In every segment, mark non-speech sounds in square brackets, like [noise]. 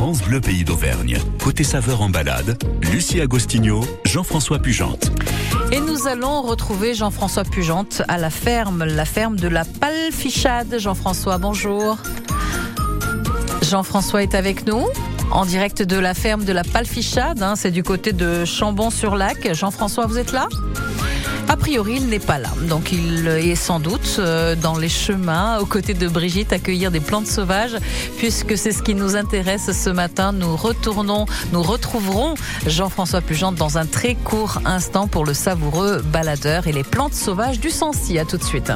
France Bleu Pays d'Auvergne. Côté saveur en balade, Lucie Agostinho, Jean-François Pugente. Et nous allons retrouver Jean-François Pugente à la ferme, la ferme de la Palfichade. Jean-François, bonjour. Jean-François est avec nous en direct de la ferme de la Palfichade. Hein, c'est du côté de Chambon-sur-Lac. Jean-François, vous êtes là? A priori, il n'est pas là. Donc, il est sans doute euh, dans les chemins, aux côtés de Brigitte, accueillir des plantes sauvages, puisque c'est ce qui nous intéresse ce matin. Nous nous retrouverons Jean-François Pugente dans un très court instant pour le savoureux baladeur et les plantes sauvages du Sancy. À tout de suite.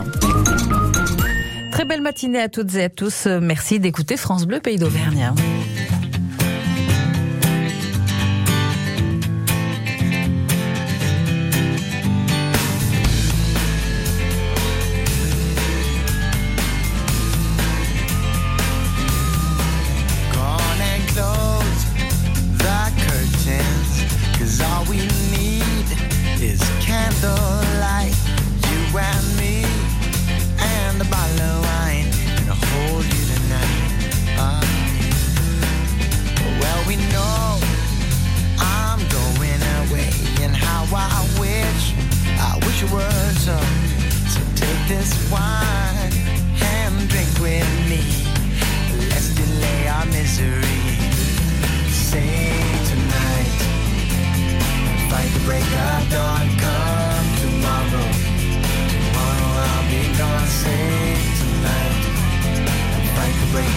Très belle matinée à toutes et à tous. Merci d'écouter France Bleu Pays d'Auvergne.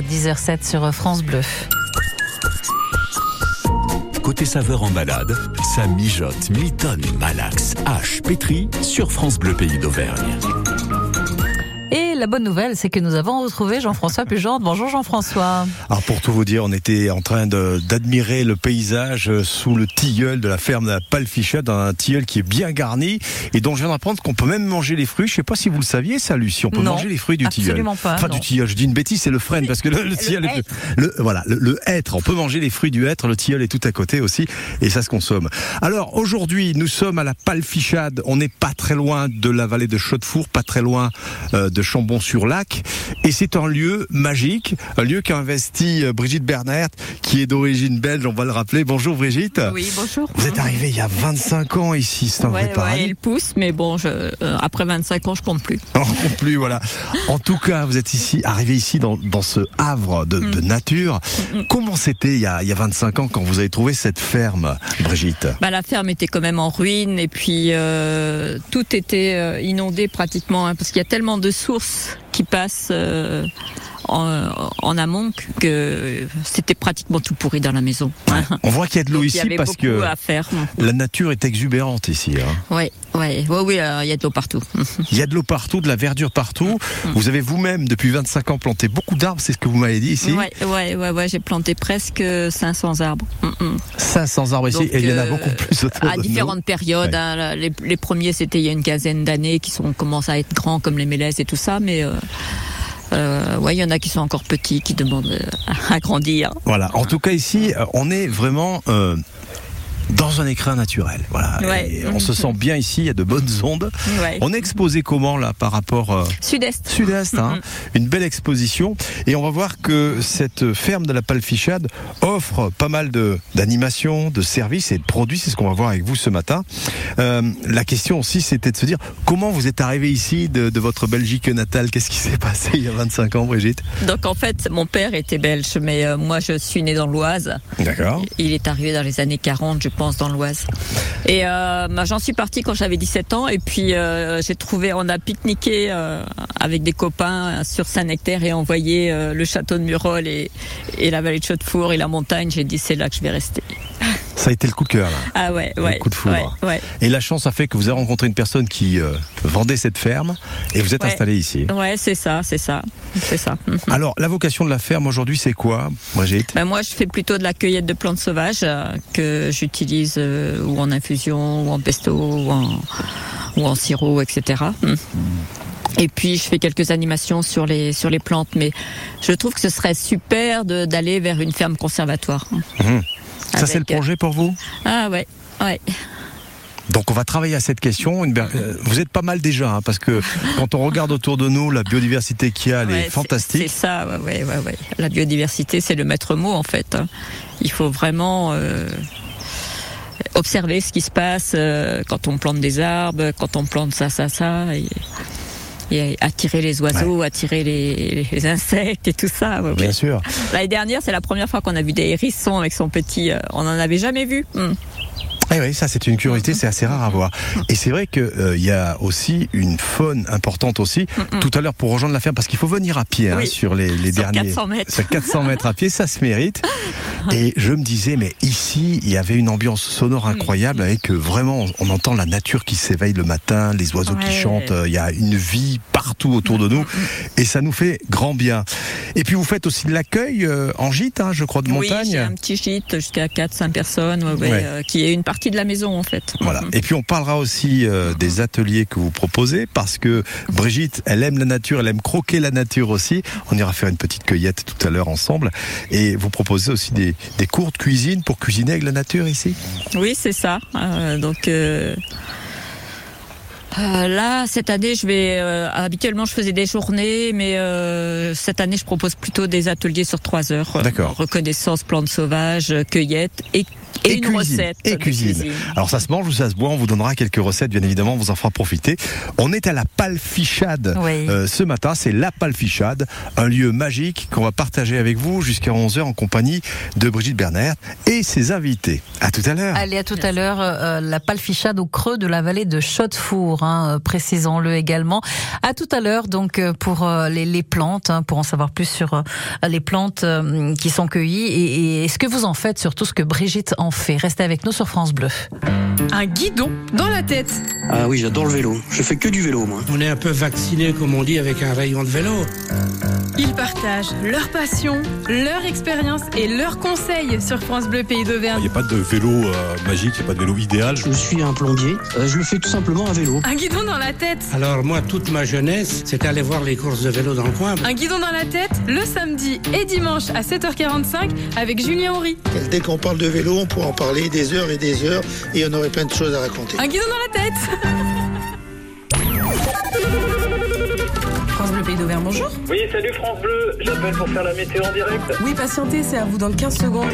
10h07 sur France Bleu. Côté saveur en balade, ça mijote Milton, Malax, H, Pétri sur France Bleu Pays d'Auvergne Et la bonne nouvelle, c'est que nous avons retrouvé Jean-François Pugente. Bonjour Jean-François. Alors pour tout vous dire, on était en train d'admirer le paysage sous le tilleul de la ferme de la Palfichade, un tilleul qui est bien garni et dont je viens d'apprendre qu'on peut même manger les fruits. Je sais pas si vous le saviez, ça, Lucie. On peut manger les fruits du tilleul. Absolument pas. Enfin, du tilleul. Je dis une bêtise, c'est le frêne parce que le, le [laughs] tilleul, le, voilà, le, hêtre. On peut manger les fruits du hêtre. Le tilleul est tout à côté aussi et ça se consomme. Alors aujourd'hui, nous sommes à la Palfichade. On n'est pas très loin de la vallée de Chaudefour, pas très loin euh, de Chambon-sur-Lac. Et c'est un lieu magique, un lieu qu'a investi euh, Brigitte Bernert, qui est d'origine belge, on va le rappeler. Bonjour Brigitte. Oui, bonjour. Vous êtes arrivée il y a 25 ans ici, c'est un ouais, vrai ouais, il pousse, mais bon, je, euh, après 25 ans, je compte plus. On compte plus, voilà. En tout cas, vous êtes ici, arrivé ici dans, dans ce havre de, de mm. nature. Mm, mm. Comment c'était il, y a, il y a 25 ans quand vous avez trouvé cette ferme, Brigitte? Bah, La ferme était quand même en ruine et puis euh, tout était inondé pratiquement, hein, parce qu'il y a tellement de sources qui passent euh, en, en, amont que c'était pratiquement tout pourri dans la maison. On voit qu'il y a de l'eau ici parce que à faire. la nature est exubérante ici. Hein. Oui, oui, oui, oui, il y a de l'eau partout. [laughs] Il y a de l'eau partout, de la verdure partout. Mm. Vous avez vous-même depuis 25 ans planté beaucoup d'arbres, c'est ce que vous m'avez dit ici. Oui, ouais, ouais, ouais, j'ai planté presque 500 arbres. 500 arbres ici, et il y en a beaucoup plus autour À différentes périodes. Hein, les, les, premiers, c'était il y a une quinzaine d'années, qui sont commencent à être grands comme les mélèzes et tout ça, mais euh, euh, il y en a qui sont encore petits, qui demandent euh, à grandir. Voilà. En tout cas, ici, euh, on est vraiment dans un écrin naturel. Voilà. on se sent bien ici, il y a de bonnes ondes. On est exposé comment là par rapport euh, Sud-Est. Sud-Est, hein. une belle exposition. Et on va voir que cette ferme de la Palfichade offre pas mal de d'animations, de services et de produits. C'est ce qu'on va voir avec vous ce matin. Euh, la question aussi, c'était de se dire comment vous êtes arrivé ici de, de votre Belgique natale? Qu'est-ce qui s'est passé il y a 25 ans, Brigitte? Donc en fait, mon père était belge, mais euh, moi je suis née dans l'Oise. D'accord. Il est arrivé dans les années 40, je pense, dans l'Oise. Et euh, bah, j'en suis partie quand j'avais 17 ans. Et puis euh, j'ai trouvé, on a pique-niqué euh, avec des copains sur Saint-Nectaire et envoyé euh, le château de Murol et, et la vallée de Chaudefour et la montagne. J'ai dit c'est là que je vais rester. Ça a été le coup de cœur. Là. Ah ouais, ouais. Le coup de foudre. Ouais, ouais. Et la chance a fait que vous avez rencontré une personne qui euh, vendait cette ferme et vous êtes Ouais. installé ici. Ouais, c'est ça, c'est ça, c'est ça. Mhm. Alors, la vocation de la ferme aujourd'hui, c'est quoi, Brigitte? Ben moi, je fais plutôt de la cueillette de plantes sauvages euh, que j'utilise euh, ou en infusion, ou en pesto, ou en, ou en sirop, etc. Mm. Et puis, je fais quelques animations sur les, sur les plantes, mais je trouve que ce serait super d'aller vers une ferme conservatoire. Mhm. Ça, c'est le euh, projet pour vous? Ah ouais, ouais. Donc, on va travailler à cette question. Euh, Vous êtes pas mal déjà, hein, parce que [laughs] quand on regarde autour de nous, la biodiversité qu'il y a, elle Ouais, est fantastique. C'est ça, ouais, ouais, ouais. La biodiversité, c'est le maître mot en fait. hein. Il faut vraiment euh, observer ce qui se passe euh, quand on plante des arbres, quand on plante ça, ça, ça, et, et attirer les oiseaux, attirer les, les insectes et tout ça. ouais. Bien sûr. L'année dernière, c'est la première fois qu'on a vu des hérissons avec son petit. euh, on en avait jamais vu. Hum. Eh oui, ça c'est une curiosité, c'est assez rare à voir. Et c'est vrai qu'il il y a aussi une faune importante aussi. Tout à l'heure pour rejoindre la ferme, parce qu'il faut venir à pied hein, Oui. sur les, les Sur derniers. 400 mètres. Sur 400 mètres à pied, ça se mérite. [laughs] Et je me disais, mais ici, il y avait une ambiance sonore incroyable avec euh, vraiment, on- entend la nature qui s'éveille le matin, les oiseaux qui chantent, euh, il y a une vie partout autour de nous. Et ça nous fait grand bien. Et puis vous faites aussi de l'accueil euh, en gîte, hein, je crois, de Oui, montagne. un petit gîte jusqu'à 4-5 personnes, ouais, ouais, Ouais. euh, qui est une partie de la maison en fait. Voilà. Et puis on parlera aussi euh, des ateliers que vous proposez parce que Brigitte, elle aime la nature, elle aime croquer la nature aussi. On ira faire une petite cueillette tout à l'heure ensemble. Et vous proposez aussi des, des cours de cuisine pour cuisiner avec la nature ici. Oui, c'est ça. Euh, donc euh, euh, là, cette année, je vais. euh, habituellement, je faisais des journées, mais euh, cette année, je propose plutôt des ateliers sur trois heures. D'accord. Reconnaissance, plantes sauvages, cueillette et, et, Et une cuisine. recette. Et cuisine. Alors ça se mange ou ça se boit, on vous donnera quelques recettes, bien évidemment, on vous en fera profiter. On est à la Palfichade Oui. euh, ce matin, c'est la Palfichade, un lieu magique qu'on va partager avec vous jusqu'à 11h en compagnie de Brigitte Bernert et ses invités. À tout à l'heure. Allez, à tout à l'heure, euh, la palfichade au creux de la vallée de Chaudefour, hein, euh, précisons-le également. À tout à l'heure, donc, euh, pour euh, les, les plantes, hein, pour en savoir plus sur euh, les plantes euh, qui sont cueillies et, et ce que vous en faites, surtout ce que Brigitte en fait. Restez avec nous sur France Bleu. Un guidon dans la tête. Ah oui, j'adore le vélo. Je fais que du vélo, moi. On est un peu vacciné, comme on dit, avec un rayon de vélo. Ils partagent leur passion, leur expérience et leurs conseils sur France Bleu Pays d'Auvergne. Il n'y a pas de vélo euh, magique, il n'y a pas de vélo idéal. Je suis un plombier. Euh, je le fais tout simplement à vélo. Un guidon dans la tête. Alors moi, toute ma jeunesse, c'était aller voir les courses de vélo dans le coin. Un guidon dans la tête, le samedi et dimanche à 7h45 avec Julien Henry. Dès qu'on parle de vélo, on pourrait en parler des heures et des heures et on aurait plein de choses à raconter. Un guidon dans la tête. [laughs] Bonjour. Oui, salut France Bleu, j'appelle pour faire la météo en direct. Oui, patientez, c'est à vous dans 15 secondes.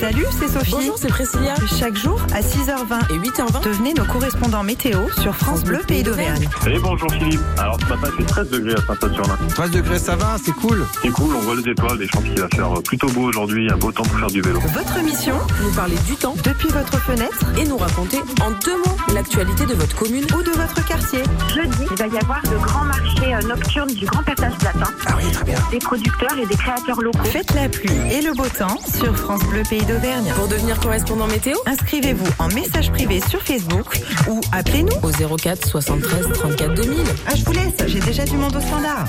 Salut, c'est Sophie. Bonjour, c'est Priscilla. Chaque jour, à 6h20 et 8h20, devenez nos correspondants météo sur France Bleu Pays d'Auvergne. Et bonjour Philippe. Alors ce matin, c'est 13 degrés à Saint-Saturnin. 13 degrés, ça va, c'est cool. C'est cool, on voit les étoiles et je pense qu'il va faire plutôt beau aujourd'hui, un beau temps pour faire du vélo. Votre mission, nous parler du temps depuis votre fenêtre et nous raconter en deux mots l'actualité de votre commune ou de votre quartier. Jeudi, il va y avoir le grand marché nocturne du Grand Ah oui, très bien. Des producteurs et des créateurs locaux. Faites la pluie et le beau temps sur France Bleu Pays d'Auvergne. Pour devenir correspondant météo, inscrivez-vous en message privé sur Facebook ou appelez-nous au 04 73 34 2000. Ah, je vous laisse, j'ai déjà du monde au standard.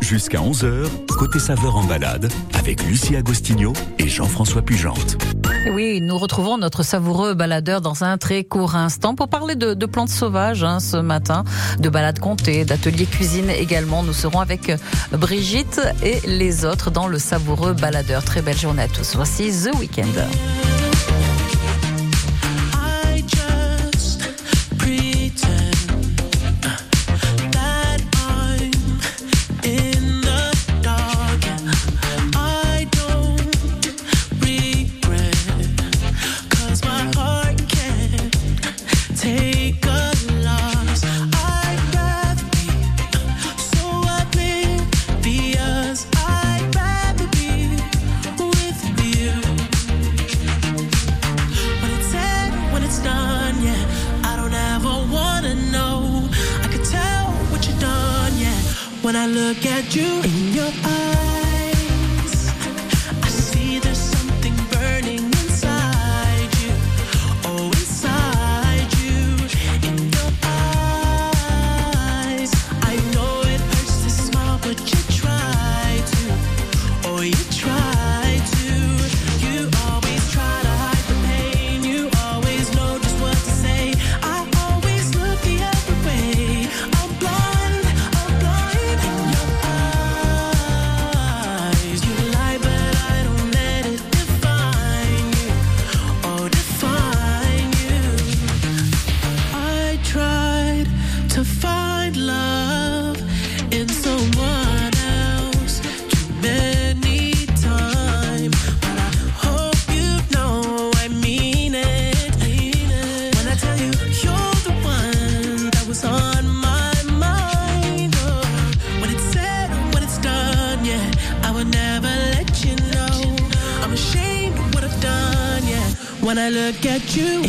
Jusqu'à 11h, côté saveur en balade, avec Lucie Agostinho et Jean-François Pugente. Oui, nous retrouvons notre savoureux baladeur dans un très court instant pour parler de, plantes sauvages hein, ce matin, de balades comptées, d'ateliers cuisine également. Nous serons avec Brigitte et les autres dans le savoureux baladeur. Très belle journée à tous. Voici The Weekend. At you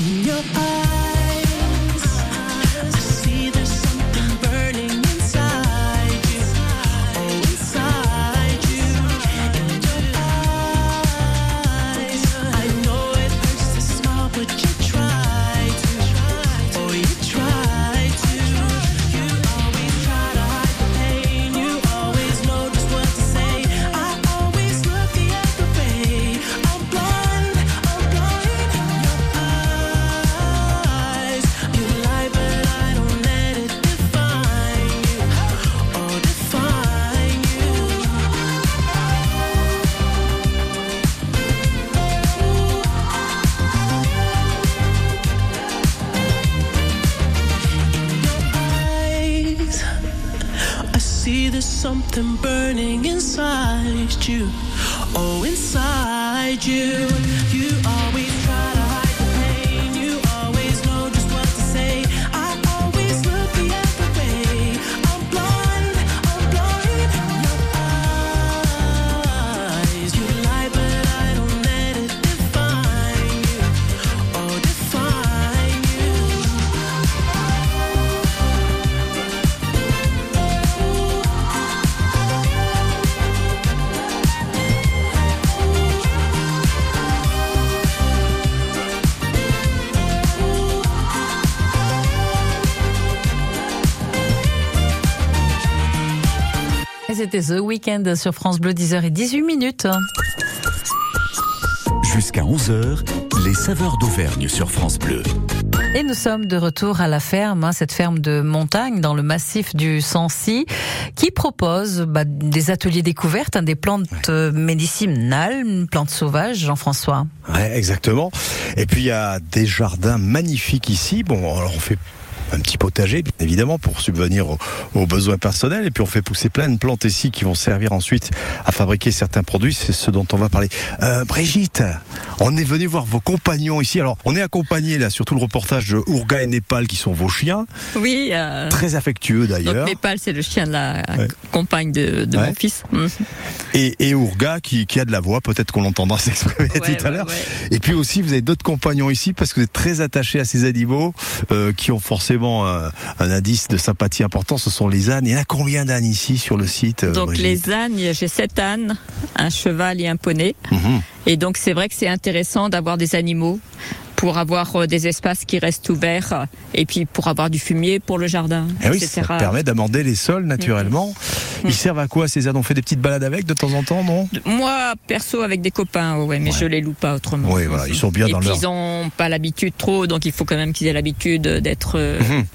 there's something burning inside you. Oh, inside you. You always c'était The Weekend sur France Bleu 10h et 18 minutes. Jusqu'à 11h, les saveurs d'Auvergne sur France Bleu. Et nous sommes de retour à la ferme, hein, cette ferme de montagne dans le massif du Sancy, qui propose bah, des ateliers découvertes, hein, des plantes euh, médicinales, plantes sauvages, Jean-François. Ouais, exactement. Et puis il y a des jardins magnifiques ici. Bon, alors on fait un petit potager, bien évidemment, pour subvenir aux, aux, besoins personnels. Et puis on fait pousser plein de plantes ici qui vont servir ensuite à fabriquer certains produits. C'est ce dont on va parler. Euh, Brigitte, on est venu voir vos compagnons ici. Alors, on est accompagné là sur tout le reportage de Ourga et Népal qui sont vos chiens. Oui. Euh, Très affectueux d'ailleurs. Népal, c'est le chien de la ouais. compagne de, de ouais. mon fils. Mmh. Et, et Ourga qui, qui, a de la voix, peut-être qu'on l'entendra [laughs] s'exprimer ouais, tout à l'heure. Et puis aussi, vous avez d'autres compagnons ici parce que vous êtes très attachés à ces animaux euh, qui ont forcément un, un, indice de sympathie important, ce sont les ânes. Il y en a combien d'ânes ici sur le site Donc Brigitte les ânes, j'ai sept ânes, un cheval et un poney. Mmh. Et donc c'est vrai que c'est intéressant d'avoir des animaux pour avoir euh, des espaces qui restent ouverts et puis pour avoir du fumier pour le jardin. Et oui, etc. ça permet d'amender les sols naturellement. Mmh. Ils servent à quoi ces ânes On fait des petites balades avec de temps en temps, non? Moi, perso, avec des copains, ouais, mais ouais. je les loue pas autrement. Oui, voilà, ils sont bien et dans puis leur. Ils ont pas l'habitude trop, donc il faut quand même qu'ils aient l'habitude d'être. Euh, mmh.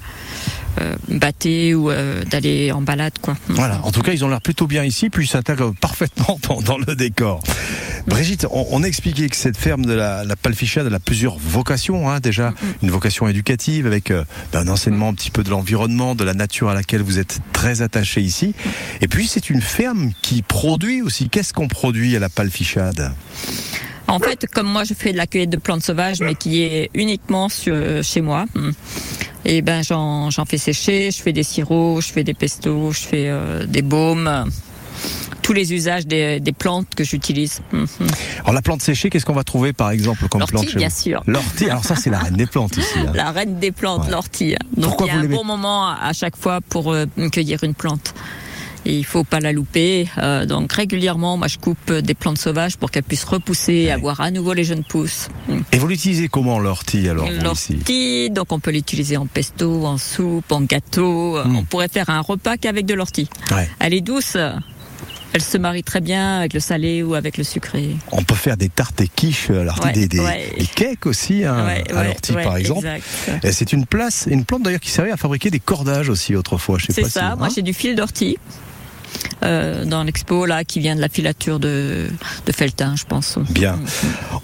Euh, batté ou euh, d'aller en balade quoi. Voilà, en tout cas ils ont l'air plutôt bien ici puis ils s'intègrent parfaitement [laughs] dans, le décor. Brigitte, on, on, a expliqué que cette ferme de la, la Palfichade elle a plusieurs vocations hein, déjà, mm -hmm. une vocation éducative avec euh, un enseignement un petit peu de l'environnement, de la nature à laquelle vous êtes très attaché ici. Et puis c'est une ferme qui produit aussi. Qu'est-ce qu'on produit à la Palfichade? En fait, comme moi, je fais de la cueillette de plantes sauvages, mais qui est uniquement sur, chez moi. Et ben, j'en fais sécher, je fais des sirops, je fais des pestos, je fais euh, des baumes tous les usages des, des plantes que j'utilise. Mmh. Alors la plante séchée, qu'est-ce qu'on va trouver par exemple comme plante bien sûr. L'ortie, alors ça c'est la reine des plantes ici. Hein. [laughs] La reine des plantes, ouais. l'ortie. Donc Pourquoi il y a un bon moment à chaque fois pour euh, cueillir une plante. Et il faut pas la louper. Euh, donc régulièrement, moi je coupe des plantes sauvages pour qu'elles puissent repousser, ouais. avoir à nouveau les jeunes pousses. Et vous l'utilisez comment l'ortie alors L'ortie, donc on peut l'utiliser en pesto, en soupe, en gâteau. Mmh. On pourrait faire un repas qu'avec de l'ortie. Ouais. Elle est douce. Elle se marie très bien avec le salé ou avec le sucré. On peut faire des tartes et quiches à l'ortie, ouais, des, des, ouais. des, cakes aussi hein, ouais, à l'ortie par exemple. C'est une place, une plante d'ailleurs qui servait à fabriquer des cordages aussi autrefois. C'est ça. Si, moi hein j'ai du fil d'ortie. Euh, dans l'expo là qui vient de la filature de, de Feltin, je pense. Bien.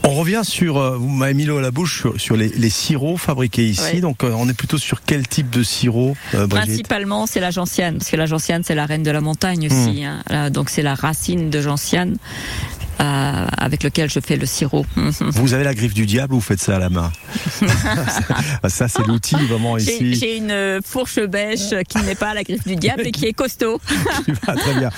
On revient sur, euh, vous m'avez mis l'eau à la bouche sur, sur les, les, sirops fabriqués ici. Ouais. Donc euh, on est plutôt sur quel type de sirop Principalement c'est la gentiane, parce que la gentiane c'est la reine de la montagne aussi. Hmm. Hein. Là, donc c'est la racine de gentiane. Euh, avec lequel je fais le sirop. [laughs] Vous avez la griffe du diable ou vous faites ça à la main [laughs] Ça, c'est l'outil vraiment ici. J'ai une fourche bêche qui n'est pas la griffe du diable et qui est costaud. [laughs] ah, très bien.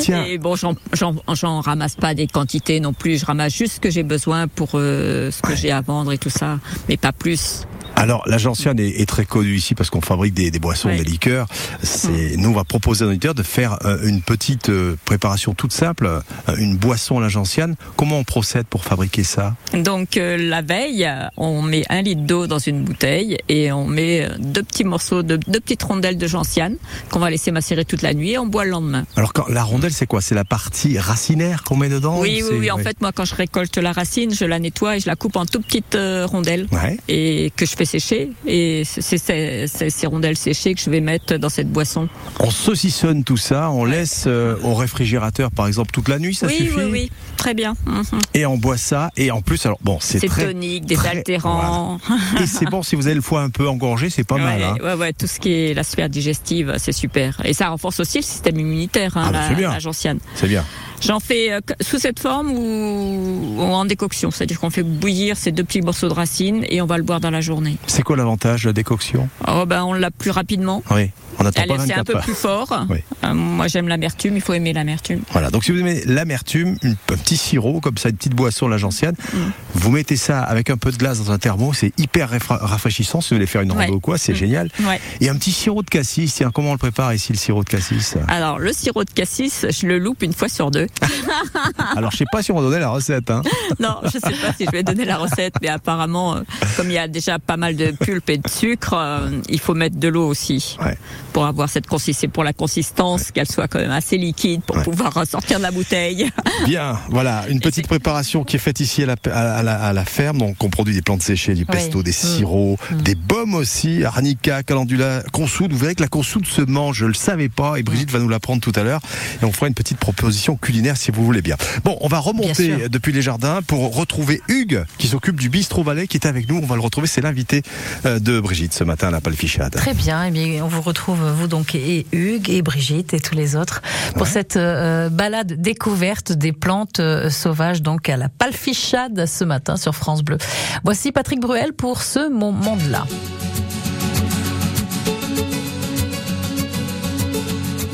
Tiens. Et bon, j'en ramasse pas des quantités non plus. Je ramasse juste ce que j'ai besoin pour euh, ce que ouais. j'ai à vendre et tout ça, mais pas plus. Alors, la gentiane est, est, très connue ici parce qu'on fabrique des, des boissons, des liqueurs. C'est, mmh. Nous, on va proposer à l'auditeur de faire euh, une petite euh, préparation toute simple, euh, une boisson à la gentiane. Comment on procède pour fabriquer ça? Donc, euh, la veille, on met un litre d'eau dans une bouteille et on met deux petits morceaux, de, deux petites rondelles de gentiane qu'on va laisser macérer toute la nuit et on boit le lendemain. Alors, quand, la rondelle, c'est quoi? C'est la partie racinaire qu'on met dedans Oui, oui, oui. En fait, moi, quand je récolte la racine, je la nettoie et je la coupe en tout petites rondelles ouais. et que je fais sécher et c'est ces, ces, rondelles séchées que je vais mettre dans cette boisson. On saucissonne tout ça, on laisse euh, au réfrigérateur par exemple toute la nuit, ça oui, suffit Oui, oui, très bien. Mmh. Et on boit ça et en plus, alors bon, c'est très tonique, désaltérant. Voilà. et c'est bon si vous avez le foie un peu engorgé, c'est pas ouais, mal. Hein. Ouais, ouais, tout ce qui est la sphère digestive, c'est super. Et ça renforce aussi le système immunitaire, hein, ah, la, la gentiane. C'est bien. J'en fais euh, sous cette forme ou, ou en décoction, c'est-à-dire qu'on fait bouillir ces deux petits morceaux de racines et on va le boire dans la journée. C'est quoi l'avantage de la décoction? Oh ben on l'a plus rapidement. Oui. On attend Elle, pas 24 C'est un peu plus fort. Oui. Euh, moi j'aime l'amertume, il faut aimer l'amertume. Voilà, donc si vous aimez l'amertume, un petit sirop comme ça, une petite boisson la gentiane, mm. vous mettez ça avec un peu de glace dans un thermo, c'est hyper rafraîchissant si vous voulez faire une rando ouais. ou quoi, c'est mm. génial. Ouais. Et un petit sirop de cassis, tiens, comment on le prépare ici le sirop de cassis? Alors le sirop de cassis, je le loupe une fois sur deux. [laughs] Alors je sais pas si on va donner la recette. Hein. [laughs] non, je sais pas si je vais donner la recette, mais apparemment, euh, comme il y a déjà pas mal de pulpe et de sucre, euh, il faut mettre de l'eau aussi ouais. pour avoir cette consistance, pour la consistance, qu'elle soit quand même assez liquide pour pouvoir ressortir de la bouteille. [laughs] Bien, voilà, une petite préparation qui est faite ici à la, à la, à la ferme. Donc, on produit des plantes séchées, du pesto, des Mm. sirops, des baumes aussi, arnica, calendula, consoude. Vous verrez que la consoude se mange, je le savais pas, et Brigitte va nous l'apprendre tout à l'heure. Et on fera une petite proposition culinaire si vous voulez bien. Bon, on va remonter depuis les jardins pour retrouver Hugues, qui s'occupe du bistrot Valais, qui est avec nous. On va le retrouver, c'est l'invité euh, de Brigitte ce matin à la Palfichade. Très bien, eh bien, on vous retrouve, vous donc, et Hugues, et Brigitte, et tous les autres, pour cette euh, balade découverte des plantes euh, sauvages, donc à la palfichade ce matin sur France Bleu. Voici Patrick Bruel pour ce moment-là.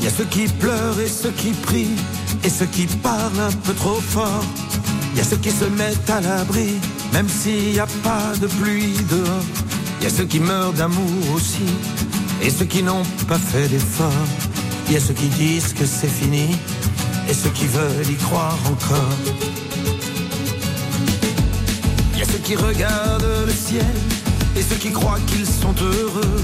Il y a ceux qui pleurent et ceux qui prient, et ceux qui parlent un peu trop fort. Il y a ceux qui se mettent à l'abri, même s'il n'y a pas de pluie dehors. Il y a ceux qui meurent d'amour aussi, et ceux qui n'ont pas fait d'effort. Il y a ceux qui disent que c'est fini, et ceux qui veulent y croire encore. Il y a ceux qui regardent le ciel, et ceux qui croient qu'ils sont heureux.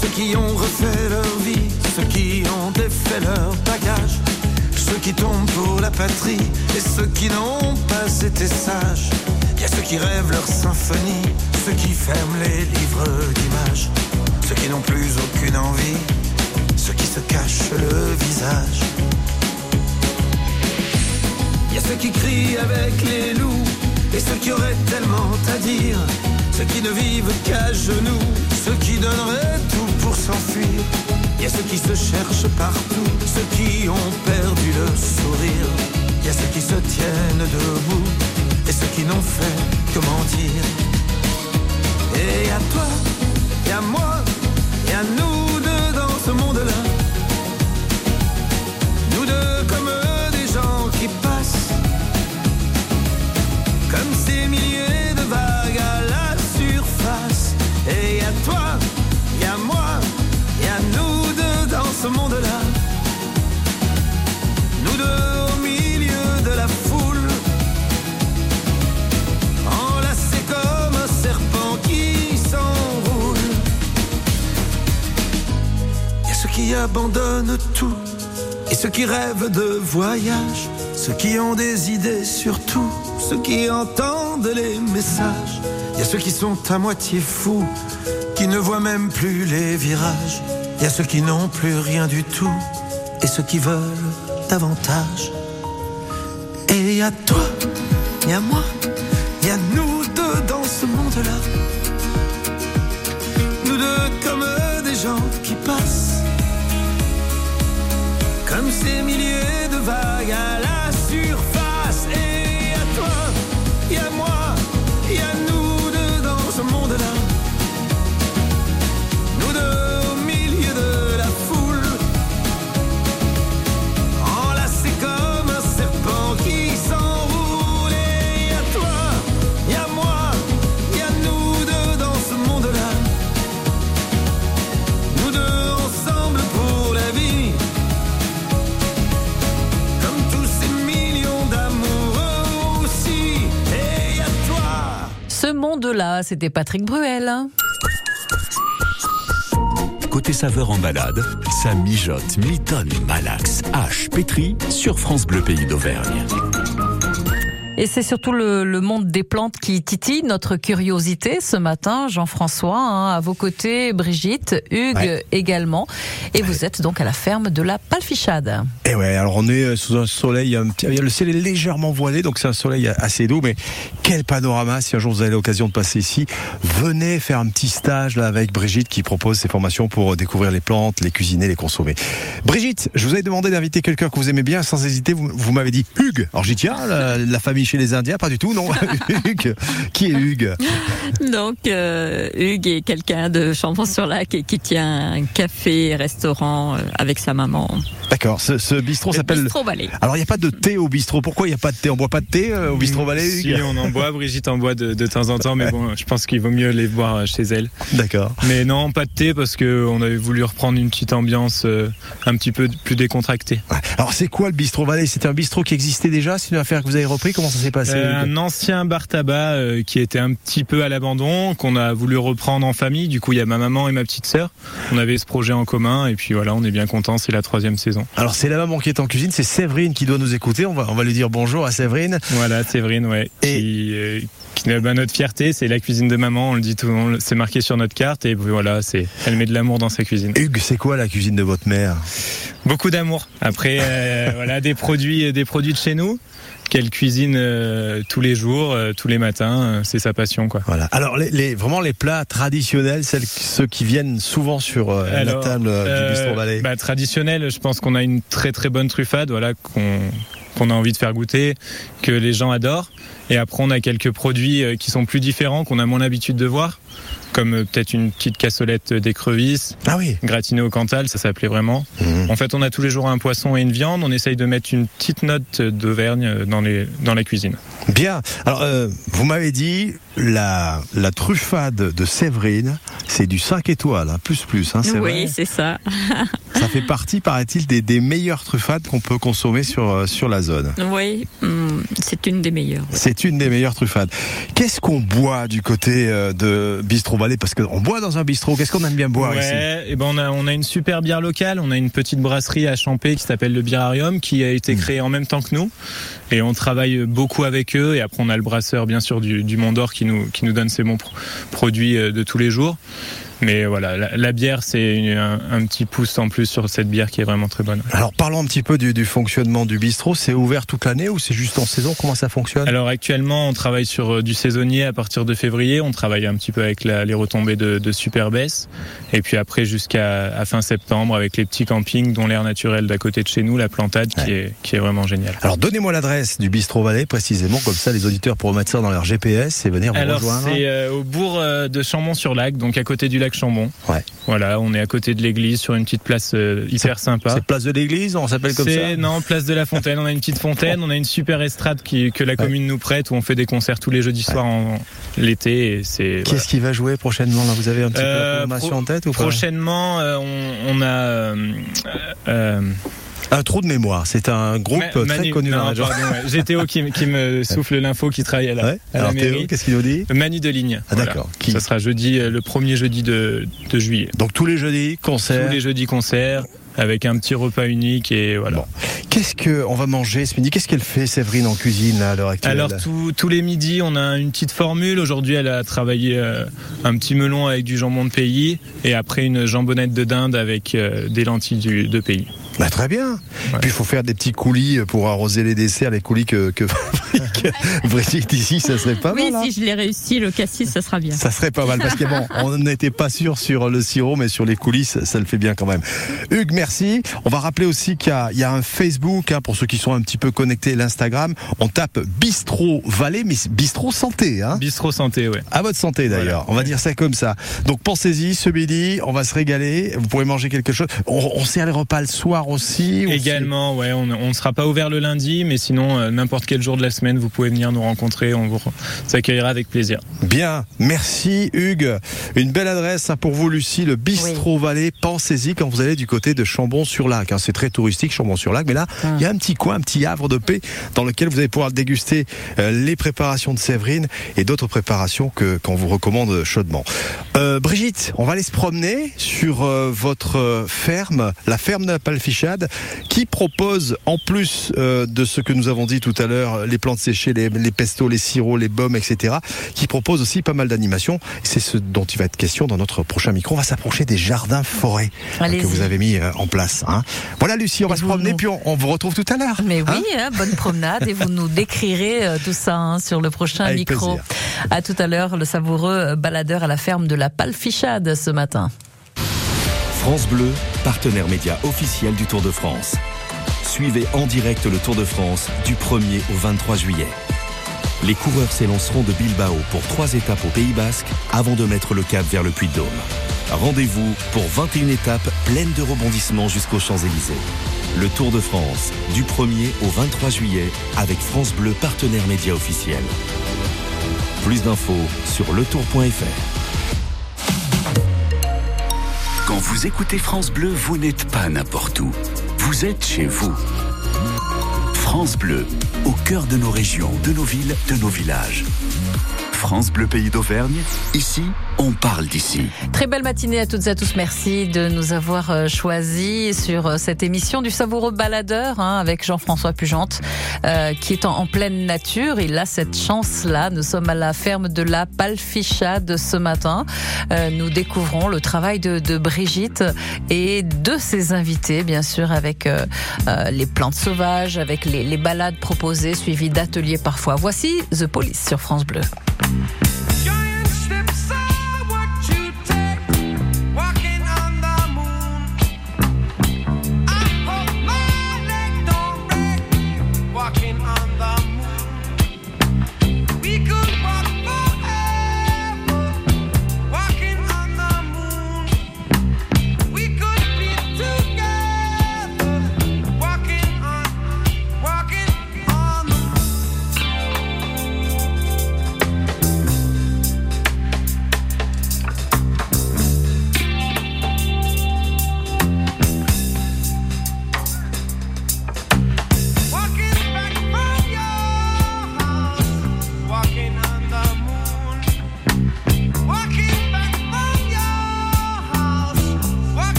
ceux qui ont refait leur vie, ceux qui ont défait leur bagage, ceux qui tombent pour la patrie et ceux qui n'ont pas été sages. Y a ceux qui rêvent leur symphonie, ceux qui ferment les livres d'images, ceux qui n'ont plus aucune envie, ceux qui se cachent le visage. Y a ceux qui crient avec les loups et ceux qui auraient tellement à dire. Ceux qui ne vivent qu'à genoux, ceux qui donneraient tout pour s'enfuir. Y a ceux qui se cherchent partout, ceux qui ont perdu le sourire. Y a ceux qui se tiennent debout et ceux qui n'ont fait que mentir. Et y a toi, y a moi, y a nous deux dans ce monde-là. Nous deux comme des gens qui passent Comme ces milliers abandonnent tout et ceux qui rêvent de voyage, ceux qui ont des idées sur tout, ceux qui entendent les messages. Il y a ceux qui sont à moitié fous, qui ne voient même plus les virages. Il y a ceux qui n'ont plus rien du tout, et ceux qui veulent davantage. Et il toi, il y moi, il y nous deux dans ce monde-là. Ces milliers de vagues à la surface. C'était Patrick Bruel. Côté saveur en balade, ça mijote, mitonne, malaxe, hache, pétri sur France Bleu Pays d'Auvergne. Et c'est surtout le, le monde des plantes qui titille notre curiosité ce matin. Jean-François, hein, à vos côtés, Brigitte, Hugues Ouais. également. Et vous êtes donc à la ferme de la Palfichade. Et ouais, alors on est euh, sous un soleil, un petit- le ciel est légèrement voilé, donc c'est un soleil assez doux, mais quel panorama, si un jour vous avez l'occasion de passer ici, venez faire un petit stage là avec Brigitte qui propose ses formations pour découvrir les plantes, les cuisiner, les consommer. Brigitte, je vous avais demandé d'inviter quelqu'un que vous aimez bien, sans hésiter, vous, vous m'avez dit Hugues. Alors j'ai dit tiens, la, la famille chez les Indiens Pas du tout, non. [laughs] Hugues, qui est Hugues Donc, euh, Hugues est quelqu'un de Chambon-sur-Lac et qui tient un café, restaurant euh, avec sa maman. D'accord, ce, ce bistrot s'appelle. Bistrot Vallée. Alors il n'y a pas de thé au bistrot. Pourquoi il n'y a pas de thé? On boit pas de thé euh, au bistrot Vallée Si, Hugues on en boit. Brigitte en boit de, de temps en temps, mais bon, je pense qu'il vaut mieux les boire chez elle. D'accord. Mais non, pas de thé parce que on avait voulu reprendre une petite ambiance euh, un petit peu plus décontractée. Alors c'est quoi le bistrot Vallée? C'était un bistrot qui existait déjà? C'est une affaire que vous avez repris? Comment ça s'est passé Euh, un ancien bar tabac euh, qui était un petit peu à l'abandon, qu'on a voulu reprendre en famille. Du coup, il y a ma maman et ma petite sœur. On avait ce projet en commun et puis voilà, on est bien content. C'est la troisième saison. Alors c'est la maman qui est en cuisine, c'est Séverine qui doit nous écouter. On va, on va lui dire bonjour à Séverine. Voilà, Séverine, ouais. Qui, euh, qui bah, notre fierté, c'est la cuisine de maman. On le dit tout, c'est marqué sur notre carte et puis voilà, c'est, elle met de l'amour dans sa cuisine. Hugues, c'est quoi la cuisine de votre mère? Beaucoup d'amour. Après, euh, [laughs] voilà, des produits, des produits de chez nous qu'elle cuisine euh, tous les jours, euh, tous les matins. euh, c'est sa passion, quoi. Voilà. Alors les, les- vraiment les plats traditionnels, celles, ceux qui viennent souvent sur euh, la table euh, euh, du bistrot Vallée. bah, Traditionnel, je pense qu'on a une très très bonne truffade, voilà, qu'on qu'on a envie de faire goûter, que les gens adorent. Et après, on a quelques produits euh, qui sont plus différents, qu'on a moins l'habitude de voir, comme euh, peut-être une petite cassolette d'écrevisses, ah oui. gratinée au Cantal, ça s'appelait vraiment. Mhm. En fait, on a tous les jours un poisson et une viande. On essaye de mettre une petite note d'Auvergne euh, dans, les, dans la cuisine. Bien. Alors euh, vous m'avez dit la, la truffade de Séverine, c'est du 5 étoiles, hein, plus plus. Hein, c'est vrai Oui, c'est ça. Ça fait partie, paraît-il, des, des meilleures truffades qu'on peut consommer sur, sur la zone. Oui, hum, c'est une des meilleures. C'est une des meilleures truffades. Qu'est-ce qu'on boit du côté euh, de Bistrot Vallée Parce qu'on boit dans un bistrot. Qu'est-ce qu'on aime bien boire ici? et ben on a on a une super bière locale. On a une petite brasserie à Champé qui s'appelle le Birarium qui a été créée en même temps que nous. Et on travaille beaucoup avec eux. Et après on a le brasseur bien sûr du, du Mont d'Or qui nous qui nous donne ses bons pro- produits euh, de tous les jours. Mais voilà, la, la bière c'est un, un petit pouce en plus sur cette bière qui est vraiment très bonne. Alors parlons un petit peu du, du fonctionnement du bistrot. C'est ouvert toute l'année ou c'est juste en saison? Comment ça fonctionne? Alors actuellement, on travaille sur euh, du saisonnier à partir de février. On travaille un petit peu avec la- les retombées de, de Superbès. Et puis après, jusqu'à fin septembre, avec les petits campings, dont l'air naturel d'à côté de chez nous, la plantade, qui, est, qui est vraiment géniale. Alors donnez-moi l'adresse du bistrot Vallée précisément, comme ça les auditeurs pourront mettre ça dans leur GPS et venir vous Alors rejoindre. c'est euh, au bourg euh, de Chambon-sur-Lac, donc à côté du lac Chambon. Ouais. Voilà, on est à côté de l'église sur une petite place euh, hyper sympa. C'est place de l'église, on s'appelle comme ça Non, place de la Fontaine. On a une petite fontaine, on a une super estrade qui, que la commune nous prête où on fait des concerts tous les jeudis soirs en l'été. C'est voilà. Qu'est-ce qui va jouer prochainement là? Vous avez un petit peu la Euh, programmation pro- en tête ou Prochainement, euh, on, on a. Un trou de mémoire. C'est un groupe Ma- très Manu- connu dans non, la région. pardon, ouais. GTO qui, me- qui me souffle l'info qui travaille à la, Ouais. à la Alors Théo, mairie. qu'est-ce qu'il nous dit? Mani de ligne. Ah, d'accord. Qui Ça sera jeudi, euh, le premier jeudi de, de juillet. Donc tous les jeudis, concert. Tous les jeudis concerts avec un petit repas unique et voilà. Qu'est-ce que on va manger ce midi? Qu'est-ce qu'elle fait Séverine en cuisine là, à l'heure actuelle? Alors tous- tous les midis, on a une petite formule. Aujourd'hui, elle a travaillé euh, un petit melon avec du jambon de pays et après une jambonnette de dinde avec euh, des lentilles du- de pays. Bah, très bien. Puis il faut faire des petits coulis pour arroser les desserts, les coulis que, que fabrique Brigitte ici, ça serait pas oui, mal. hein si je l'ai réussi, le cassis, ça sera bien. Ça serait pas mal parce que bon, on n'était pas sûr sur le sirop, mais sur les coulisses, ça le fait bien quand même. Hugues, merci. On va rappeler aussi qu'il y y a un Facebook hein, pour ceux qui sont un petit peu connectés, l'Instagram. On tape Bistro Vallée, mais Bistro Santé. Hein Bistro Santé, ouais. À votre santé d'ailleurs. On va dire ça comme ça. Donc pensez-y, ce midi, on va se régaler. Vous pourrez manger quelque chose. On, on sert les repas le soir aussi. Également, ouais, on ne sera pas ouvert le lundi, mais sinon, euh, n'importe quel jour de la semaine, vous pouvez venir nous rencontrer, on vous accueillera avec plaisir. Bien, merci Hugues. Une belle adresse hein, pour vous Lucie, le Bistro Vallée. Pensez-y quand vous allez du côté de Chambon-sur-Lac. hein. C'est très touristique Chambon-sur-Lac, mais là, il y a un petit coin, un petit havre de paix dans lequel vous allez pouvoir déguster euh, les préparations de Séverine et d'autres préparations que qu'on vous recommande chaudement. Euh, Brigitte, on va aller se promener sur euh, votre ferme, la ferme de la Qui propose en plus euh, de ce que nous avons dit tout à l'heure, les plantes séchées, les, les pestos, les sirops, les baumes, etc., qui propose aussi pas mal d'animations. C'est ce dont il va être question dans notre prochain micro. On va s'approcher des jardins forêts euh, que vous avez mis euh, en place. hein. Voilà Lucie, on va se promener, puis on, on vous retrouve tout à l'heure. Mais hein. oui, hein, bonne promenade et vous nous décrirez euh, tout ça hein, sur le prochain Avec micro. plaisir. À tout à l'heure, le savoureux baladeur à la ferme de la Palfichade ce matin. France Bleu, partenaire média officiel du Tour de France. Suivez en direct le Tour de France du 1er au 23 juillet. les coureurs s'élanceront de Bilbao pour trois étapes au Pays Basque avant de mettre le cap vers le Puy-de-Dôme. Rendez-vous pour 21 étapes pleines de rebondissements jusqu'aux Champs-Élysées. Le Tour de France, du 1er au 23 juillet, avec France Bleu, partenaire média officiel. Plus d'infos sur letour.fr. Quand vous écoutez France Bleu, vous n'êtes pas n'importe où. Vous êtes chez vous. France Bleu, au cœur de nos régions, de nos villes, de nos villages. France Bleu Pays d'Auvergne, ici, on parle d'ici. Très belle matinée à toutes et à tous. Merci de nous avoir euh, choisis sur euh, cette émission du savoureux baladeur hein, avec Jean-François Pugente euh, qui est en, en, pleine nature. Il a cette chance-là. Nous sommes à la ferme de la Palfichade ce matin. Euh, nous découvrons le travail de, de, Brigitte et de ses invités, bien sûr, avec euh, les plantes sauvages, avec les, les balades proposées, suivies d'ateliers parfois. Voici The Police sur France Bleu.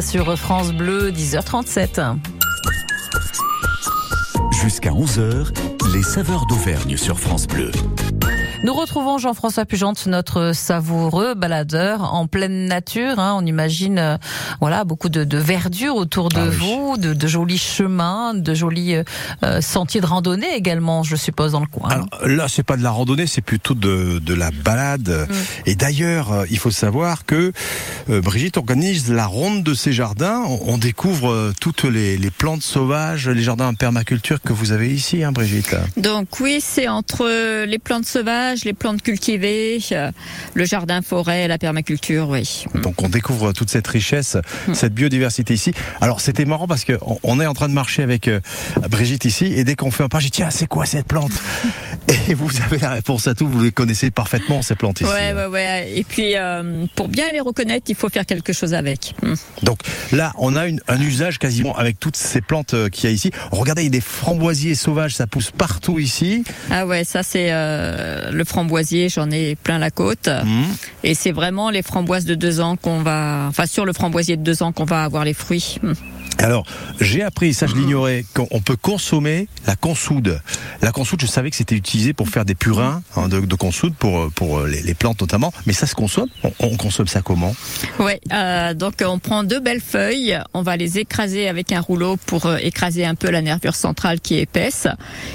Sur France Bleu, 10h37. Jusqu'à 11h, les saveurs d'Auvergne sur France Bleu. Nous retrouvons Jean-François Pugente, notre savoureux baladeur en pleine nature. hein. On imagine, euh, voilà, beaucoup de, de verdure autour de Ah oui. vous, de, de jolis chemins, de jolis euh, euh, sentiers de randonnée également, je suppose, dans le coin. Alors là, c'est pas de la randonnée, c'est plutôt de, de la balade. Et d'ailleurs, euh, il faut savoir que euh, Brigitte organise la ronde de ses jardins. On, on découvre euh, toutes les, les plantes sauvages, les jardins en permaculture que vous avez ici, hein, Brigitte. Donc oui, c'est entre les plantes sauvages, les plantes cultivées, euh, le jardin forêt, la permaculture, oui. Donc on découvre toute cette richesse, Hmm. cette biodiversité ici. Alors c'était marrant parce que on- est en train de marcher avec euh, Brigitte ici et dès qu'on fait un pas, j'ai dit tiens c'est quoi cette plante [laughs] Et vous avez la réponse à tout, vous les connaissez parfaitement ces plantes ici. Ouais, ouais, ouais. Et puis, euh, pour bien les reconnaître, il faut faire quelque chose avec. Hmm. Donc là, on a une- un usage quasiment avec toutes ces plantes qu'il y a ici. Regardez, il y a des framboisiers sauvages, ça pousse partout ici. Ah ouais, ça c'est euh, le framboisier, j'en ai plein la côte. Mhm. Et c'est vraiment les framboises de deux ans qu'on va, enfin sur le framboisier de deux ans qu'on va avoir les fruits. Alors, j'ai appris, ça je l'ignorais, qu'on peut consommer la consoude. La consoude, je savais que c'était utilisé pour faire des purins hein, de, de consoude, pour, pour euh, les, les plantes notamment. Mais ça se consomme? On, on consomme ça comment? Ouais, euh, donc on prend deux belles feuilles, on va les écraser avec un rouleau pour euh, écraser un peu la nervure centrale qui est épaisse,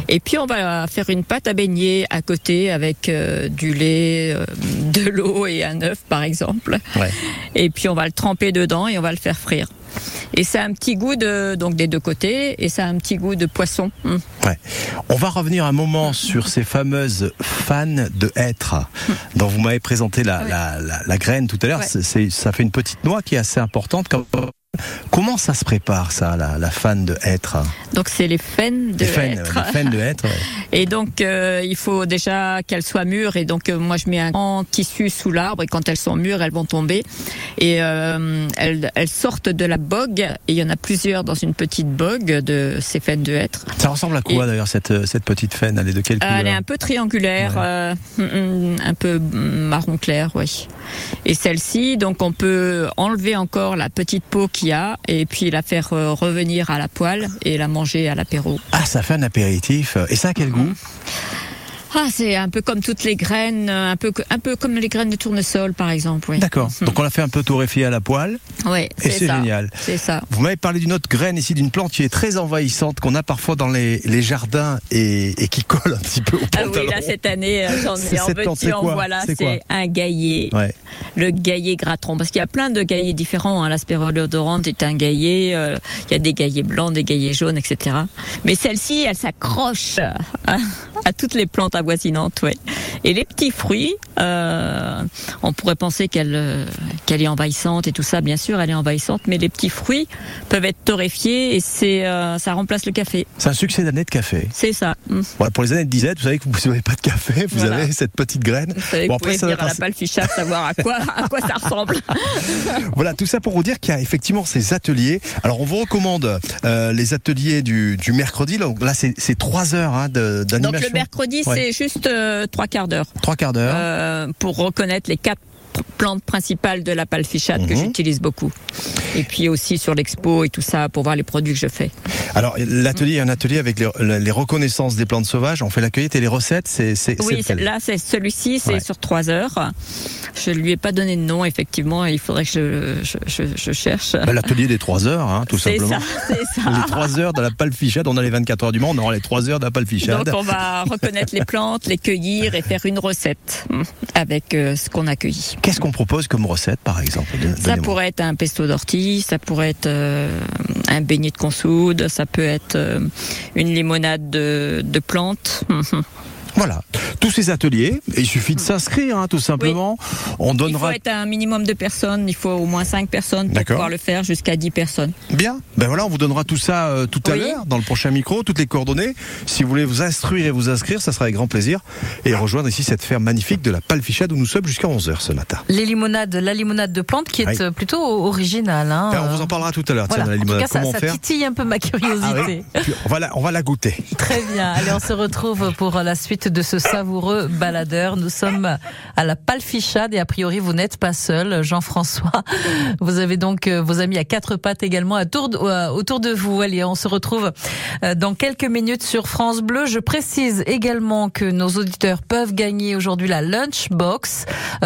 et puis on va faire une pâte à beignet à côté avec euh, du lait, euh, de l'eau et un œuf par exemple, Ouais. et puis on va le tremper dedans et on va le faire frire. Et ça a un petit goût de donc des deux côtés et ça a un petit goût de poisson. Hmm. Ouais. On va revenir un moment sur ces fameuses fans de hêtre dont vous m'avez présenté la, la, la, la graine tout à l'heure. Ouais. Ça fait une petite noix qui est assez importante. Comme- Comment ça se prépare ça, la, la fan de hêtre? Donc c'est les faines de Les hêtre. les faines de hêtre. ouais. [laughs] Et donc, euh, il faut déjà qu'elles soient mûres. Et donc, euh, moi, je mets un grand tissu sous l'arbre. Et quand elles sont mûres, elles vont tomber. Et euh, elles, elles sortent de la bogue. Et il y en a plusieurs dans une petite bogue de ces faines de hêtre. Ça ressemble à quoi d'ailleurs cette, cette petite faine Elle est de quelle couleur Elle est un peu triangulaire, mm, mm, un peu marron clair, oui. Et celle-ci, donc, on peut enlever encore la petite peau qu'il y a et puis la faire euh, revenir à la poêle et la manger à l'apéro. Ah, ça fait un apéritif. Et ça a quel goût? Ah, c'est un peu comme toutes les graines, euh, un peu, un peu comme les graines de tournesol, par exemple. Oui. D'accord. Donc on l'a fait un peu torréfier à la poêle. Ouais, Et c'est génial. C'est ça. Vous m'avez parlé d'une autre graine ici, d'une plante qui est très envahissante, qu'on a parfois dans les, les jardins et, et qui colle un petit peu au Ah oui, là, cette année, euh, j'en ai en petit, en voilà, C'est un gaillet. Ouais. Le gaillet gratron. Parce qu'il y a plein de gaillets différents. Hein. L'aspérolodorante est un gaillet. euh, il y a des gaillets blancs, des gaillets jaunes, etc. Mais celle-ci, elle s'accroche à, à toutes les plantes avoisinantes, ouais. Et les petits fruits, euh, on pourrait penser qu'elle euh, qu'elle est envahissante et tout ça. Bien sûr, elle est envahissante. Mais les petits fruits peuvent être torréfiés et c'est euh, ça remplace le café. C'est un succès d'année de café. C'est ça. Mm. Voilà, pour les années de disette, vous savez que vous n'avez pas de café, vous Voilà. avez cette petite graine. Vous savez, Bon, vous pouvez ça venir à la palficha savoir à quoi, à quoi ça ressemble. [laughs] Voilà, tout ça pour vous dire qu'il y a effectivement ces ateliers. Alors, on vous recommande euh, les ateliers du, du mercredi. Là, c'est c'est trois heures hein, de- d'animation. Donc le mercredi, Ouais. c'est juste euh, trois quarts d'heure Trois quarts d'heure. euh, pour reconnaître les quatre plantes principales de la palfichade que Mhm. j'utilise beaucoup. Et puis aussi sur l'expo et tout ça pour voir les produits que je fais. Alors, l'atelier est un atelier avec les, les reconnaissances des plantes sauvages. On fait la cueillette et les recettes. C'est Oui, là c'est celui-ci, c'est Ouais. sur trois heures. Je lui ai pas donné de nom effectivement. Il faudrait que je, je, je, je cherche. Bah, L'atelier des trois heures, hein, tout simplement. ça, c'est ça. Les trois heures de la palfichade. On a les 24 heures du monde, on aura les trois heures de la palfichade. Donc on va reconnaître les plantes, les cueillir et faire une recette avec euh, ce qu'on a cueilli. Qu'est-ce qu'on propose comme recette, par exemple Ça pourrait être un pesto d'ortie, ça pourrait être euh, un beignet de consoude, ça peut être euh, une limonade de, de plantes. [laughs] Voilà. Tous ces ateliers, il suffit de s'inscrire, hein, tout simplement. On Il faut donnera. être un minimum de personnes, il faut au moins 5 personnes pour pouvoir le faire, jusqu'à 10 personnes. Bien. Ben voilà, on vous donnera tout ça euh, tout à Oui. l'heure dans le prochain micro, toutes les coordonnées. Si vous voulez vous instruire et vous inscrire, ça sera avec grand plaisir. Et rejoindre ici cette ferme magnifique de la Palfichade où nous sommes jusqu'à 11h ce matin. Les limonades, la limonade de plantes qui est Oui. euh, plutôt originale. Hein. Ben, on vous en parlera tout à l'heure. Voilà. Tiens, la En tout limonade, cas, ça, comment ça faire titille un peu ma curiosité. Ah oui. Puis on va la, on va la goûter. [laughs] Très bien. Allez, on se retrouve pour la suite de ce savoureux baladeurs. Nous sommes à la Palfichade et a priori vous n'êtes pas seul, Jean-François. Vous avez donc euh, vos amis à quatre pattes également euh, autour de vous. Allez, on se retrouve euh, dans quelques minutes sur France Bleu. Je précise également que nos auditeurs peuvent gagner aujourd'hui la lunchbox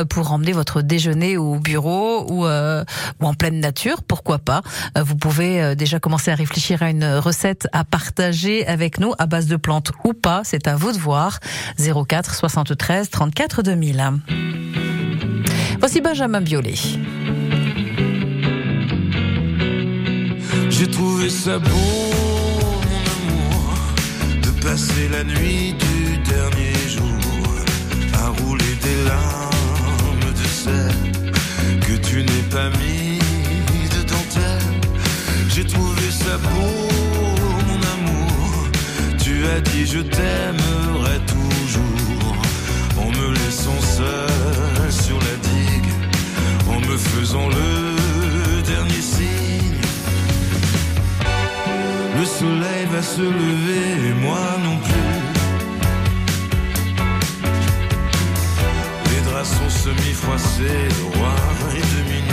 pour emmener votre déjeuner au bureau ou, en pleine nature, pourquoi pas. Vous pouvez déjà commencer à réfléchir à une recette à partager avec nous à base de plantes ou pas, c'est à vous de voir. 04 73 34 2000. Voici Benjamin Biolay. J'ai trouvé ça beau, mon amour, de passer la nuit du dernier jour à rouler des larmes de sel que tu n'es pas mis de dentelle. J'ai trouvé ça beau, mon amour. Tu as dit je t'aimerai en me laissant seul sur la digue, en me faisant le dernier signe. Le soleil va se lever et moi non plus. Les draps sont semi-froissés, le roi est demi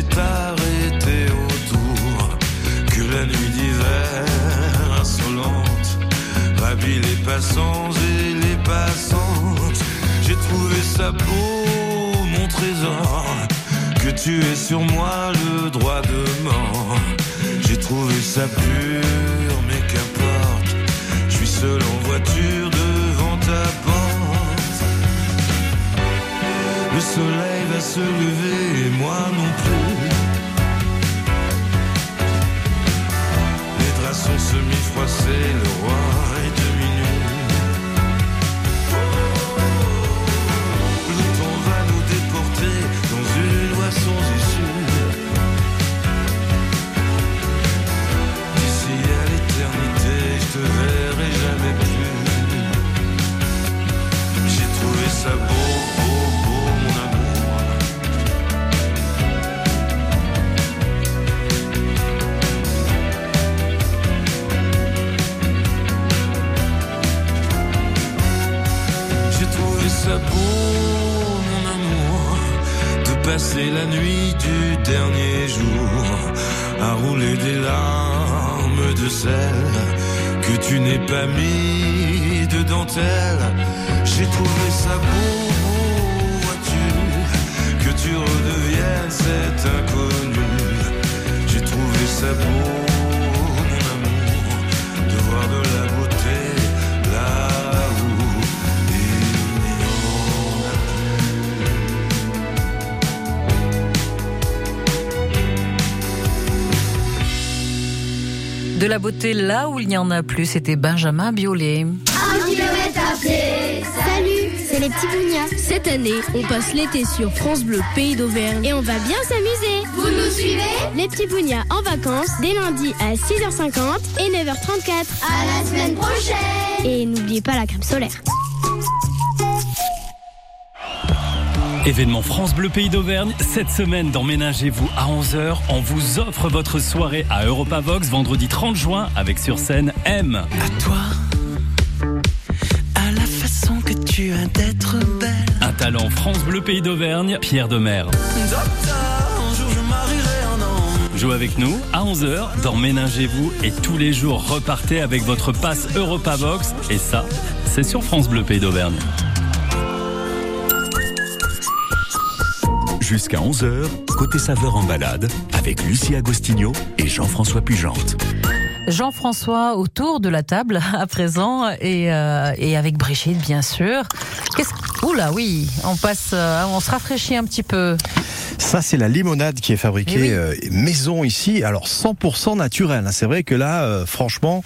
s'est arrêté autour. Que la nuit d'hiver insolente ravit les passants et les passantes. J'ai trouvé ça beau, mon trésor, que tu aies sur moi le droit de mort. J'ai trouvé ça pur, mais qu'importe, je suis seul en voiture devant ta porte. Le soleil se lever et moi non plus. Les draps sont semi-froissés, le roi Beauté là où il n'y en a plus, c'était Benjamin Biolay. Salut, c'est les petits bougnats. Cette année, on passe l'été sur France Bleu Pays d'Auvergne et on va bien s'amuser. Vous nous suivez? Les petits bougnats en vacances dès lundi à 6h50 et 9h34. À la semaine prochaine. Et n'oubliez pas la crème solaire. Événement France Bleu Pays d'Auvergne, cette semaine dans Ménagez-vous à 11h, on vous offre votre soirée à Europavox vendredi 30 juin avec sur scène M. À toi, à la façon que tu as d'être belle. Un talent France Bleu Pays d'Auvergne, Pierre Demer. Un homme. Jouez avec nous à 11h dans Ménagez-vous et tous les jours repartez avec votre passe Europavox et ça, c'est sur France Bleu Pays d'Auvergne. Jusqu'à 11h, côté saveur en balade, avec Lucie Agostinho et Jean-François Pugente. Jean-François autour de la table [laughs] à présent et, euh, et avec Brigitte bien sûr. Oula oui, on passe, euh, on se rafraîchit un petit peu. Ça, c'est la limonade qui est fabriquée Eh oui. euh, maison ici. Alors 100% naturel. hein. C'est vrai que là, euh, franchement,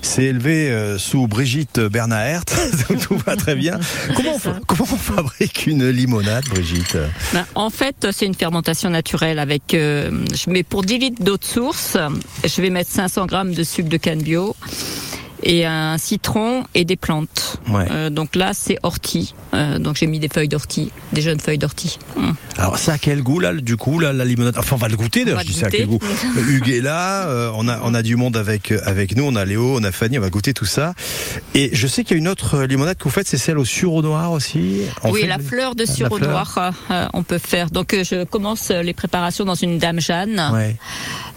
c'est élevé euh, sous Brigitte Bernahert. [laughs] Tout va très bien. [laughs] Comment on, fa- comment on fabrique une limonade, Brigitte? Ben, en fait, c'est une fermentation naturelle avec. euh, je mets pour 10 litres d'eau de source, je vais mettre 500 grammes de sucre de canne bio et un citron et des plantes. Ouais. Euh, donc là, c'est ortie. Euh, donc j'ai mis des feuilles d'ortie, des jeunes feuilles d'ortie. Hum. Alors ça a quel goût là du coup là, la limonade? Enfin on va le goûter d'ailleurs, je dis ça a quel goût. goûter. Hugues est là, euh, on a on a du monde avec avec nous, on a Léo, on a Fanny, on va goûter tout ça. Et je sais qu'il y a une autre limonade que vous faites, c'est celle au sureau noir aussi. On oui, la le- fleur de fleur noir, euh, on peut faire. Donc euh, je commence les préparations dans une dame Jeanne Ouais.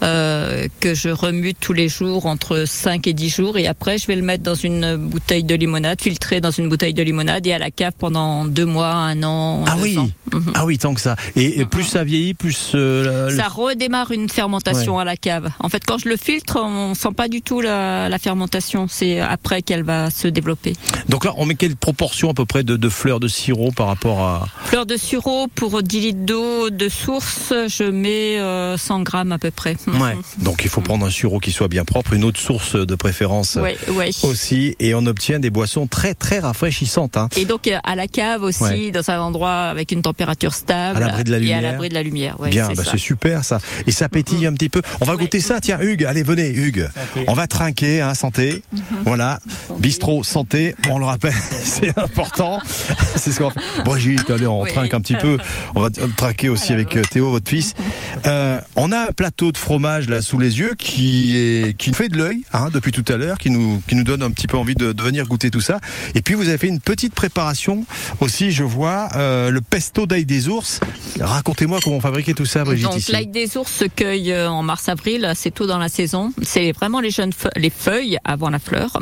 euh, que je remue tous les jours entre 5 et 10 jours et après je vais le mettre dans une bouteille de limonade, filtré dans une bouteille de limonade et à la cave pendant deux mois, un an. Ah oui, ans. ah oui, tant que ça. Et, et plus ça vieillit, plus euh, la- Ça redémarre une fermentation Ouais. à la cave. En fait, quand je le filtre, on sent pas du tout la, la fermentation. C'est après qu'elle va se développer. Donc là, on met quelle proportion à peu près de, de fleurs de sirop par rapport à Fleur de sureau pour 10 litres d'eau de source, je mets euh, 100 grammes à peu près. Ouais. Donc il faut prendre un sureau qui soit bien propre, une autre source de préférence Ouais, ouais. aussi, et on obtient des boissons très très rafraîchissantes. Hein. Et donc euh, à la cave aussi, Ouais. dans un endroit avec une température stable À l'abri de la et à lumière. l'abri de la lumière. Ouais, Bien, c'est bah c'est super ça. Et ça pétille un petit peu. On va goûter ça. Tiens, Hugues, allez, venez, Hugues. On va trinquer, hein, santé. Voilà, bistrot santé. On le rappelle, [laughs] c'est important. [laughs] c'est ce qu'on. Brigitte, allez, on Oui. trinque un petit peu. On va trinquer aussi avec euh, Théo, votre fils. Euh, on a un plateau de fromage là sous les yeux qui est qui nous fait de l'œil hein, depuis tout à l'heure, qui nous qui nous donne un petit peu envie de, de venir goûter tout ça. Et puis vous avez fait une petite préparation aussi, je vois, euh, le pesto d'ail des ours. Racontez-moi comment fabriquer tout ça, Brigitte. Donc l'ail des ours se cueille euh, en mars-avril, c'est tôt dans la saison. C'est vraiment les jeunes feu- les feuilles avant la fleur.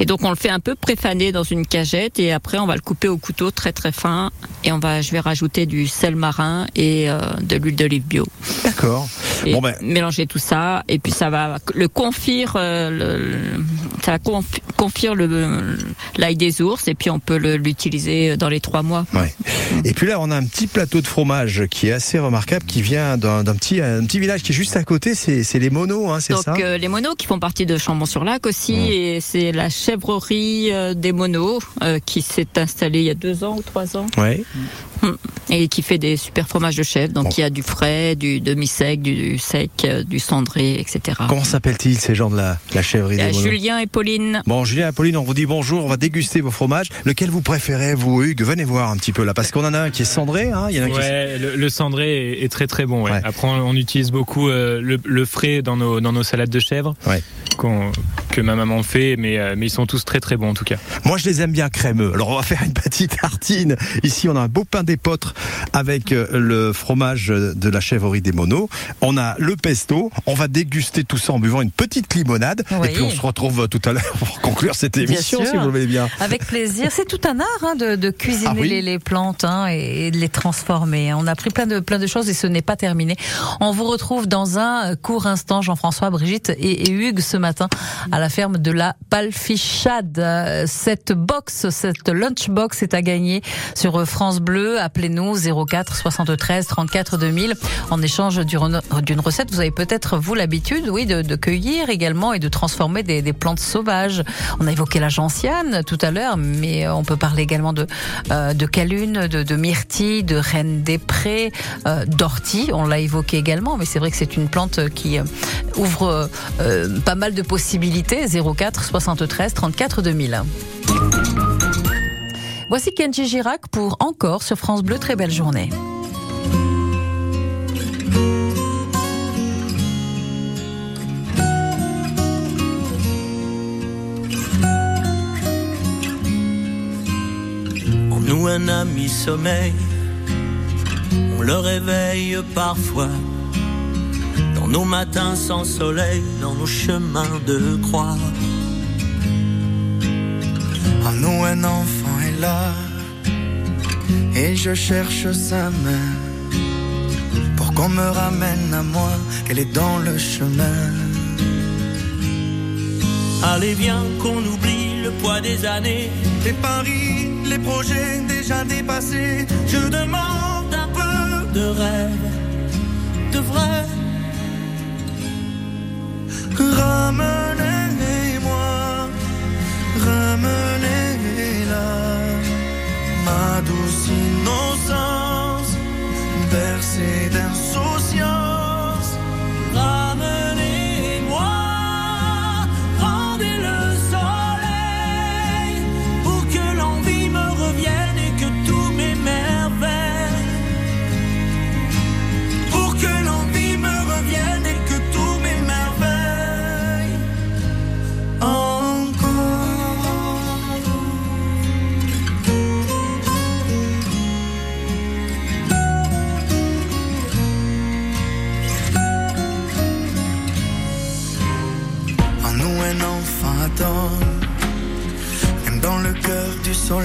Et donc on le fait un peu préfaner dans une cagette et après on va le couper au couteau très très fin et on va je vais rajouter du sel marin et euh, de l'huile d'olive bio. D'accord. Bon ben, mélanger tout ça et puis ça va le confire euh, le- ça confire l'ail des ours et puis on peut l'utiliser dans les trois mois. ouais. Et puis là, on a un petit plateau de fromage qui est assez remarquable, qui vient d'un petit un petit village qui est juste à côté. C'est les monos, hein, c'est Donc ça? euh, les monos qui font partie de Chambon-sur-Lac aussi et c'est la chèvrerie euh, des monos euh, qui s'est installée il y a deux ans ou trois ans Ouais. Hum. et qui fait des super fromages de chèvre. Donc il y a du frais, du demi-sec, du sec, euh, du cendré, etc. Comment s'appellent-ils ces gens de la, la chèvrerie des monos? Julien et Pauline. Bon, Julien et Apolline, on vous dit bonjour, on va déguster vos fromages. Lequel vous préférez, vous, Hugues? Venez voir un petit peu là, parce qu'on en a un qui est cendré, hein, il y en a un qui est... Ouais, le, le cendré est, est très très bon. ouais. Après, on, on utilise beaucoup euh, le, le frais dans nos, dans nos salades de chèvre qu'on- que ma maman fait, mais, euh, mais ils sont tous très très bons en tout cas. Moi, je les aime bien crémeux. Alors, on va faire une petite tartine. Ici, on a un beau pain d'épeautre avec euh, le fromage de la chèvrerie des monos. On a le pesto. On va déguster tout ça en buvant une petite limonade. Oui. Et puis, on se retrouve tout à l'heure pour conclure cette émission, si vous le voulez bien. Avec plaisir. C'est tout un art hein, de, de cuisiner Ah oui les, les plantes hein, et, et de les transformer. On a pris plein de, plein de choses et ce n'est pas terminé. On vous retrouve dans un court instant, Jean-François, Brigitte et, et Hugues, ce matin, à la ferme de la Palfichade. Cette box, cette lunchbox est à gagner sur France Bleu. Appelez-nous 04 73 34 2000 en échange d'une recette. Vous avez peut-être, vous, l'habitude, oui, de, cueillir également et de transformer des, des plantes sauvages. On a évoqué la gentiane tout à l'heure, mais on peut parler également de, euh, de calune, de, de myrtille, de reine des prés, euh, d'ortie. On l'a évoqué également, mais c'est vrai que c'est une plante qui euh, ouvre euh, pas mal de possibilités. 04 73 34 2000. Voici Kenji Girac pour Encore sur France Bleu. Très belle journée. En nous un ami sommeil, on le réveille parfois. Nos matins sans soleil, dans nos chemins de croix. En nous un enfant est là et je cherche sa main pour qu'on me ramène à moi qu'elle est dans le chemin. Allez, viens qu'on oublie le poids des années. Les paris, les projets déjà dépassés. Je demande un peu de rêve, de vrai. Ramenez-moi, ramenez-la, ma douce innocence, bercée d'insouciance. On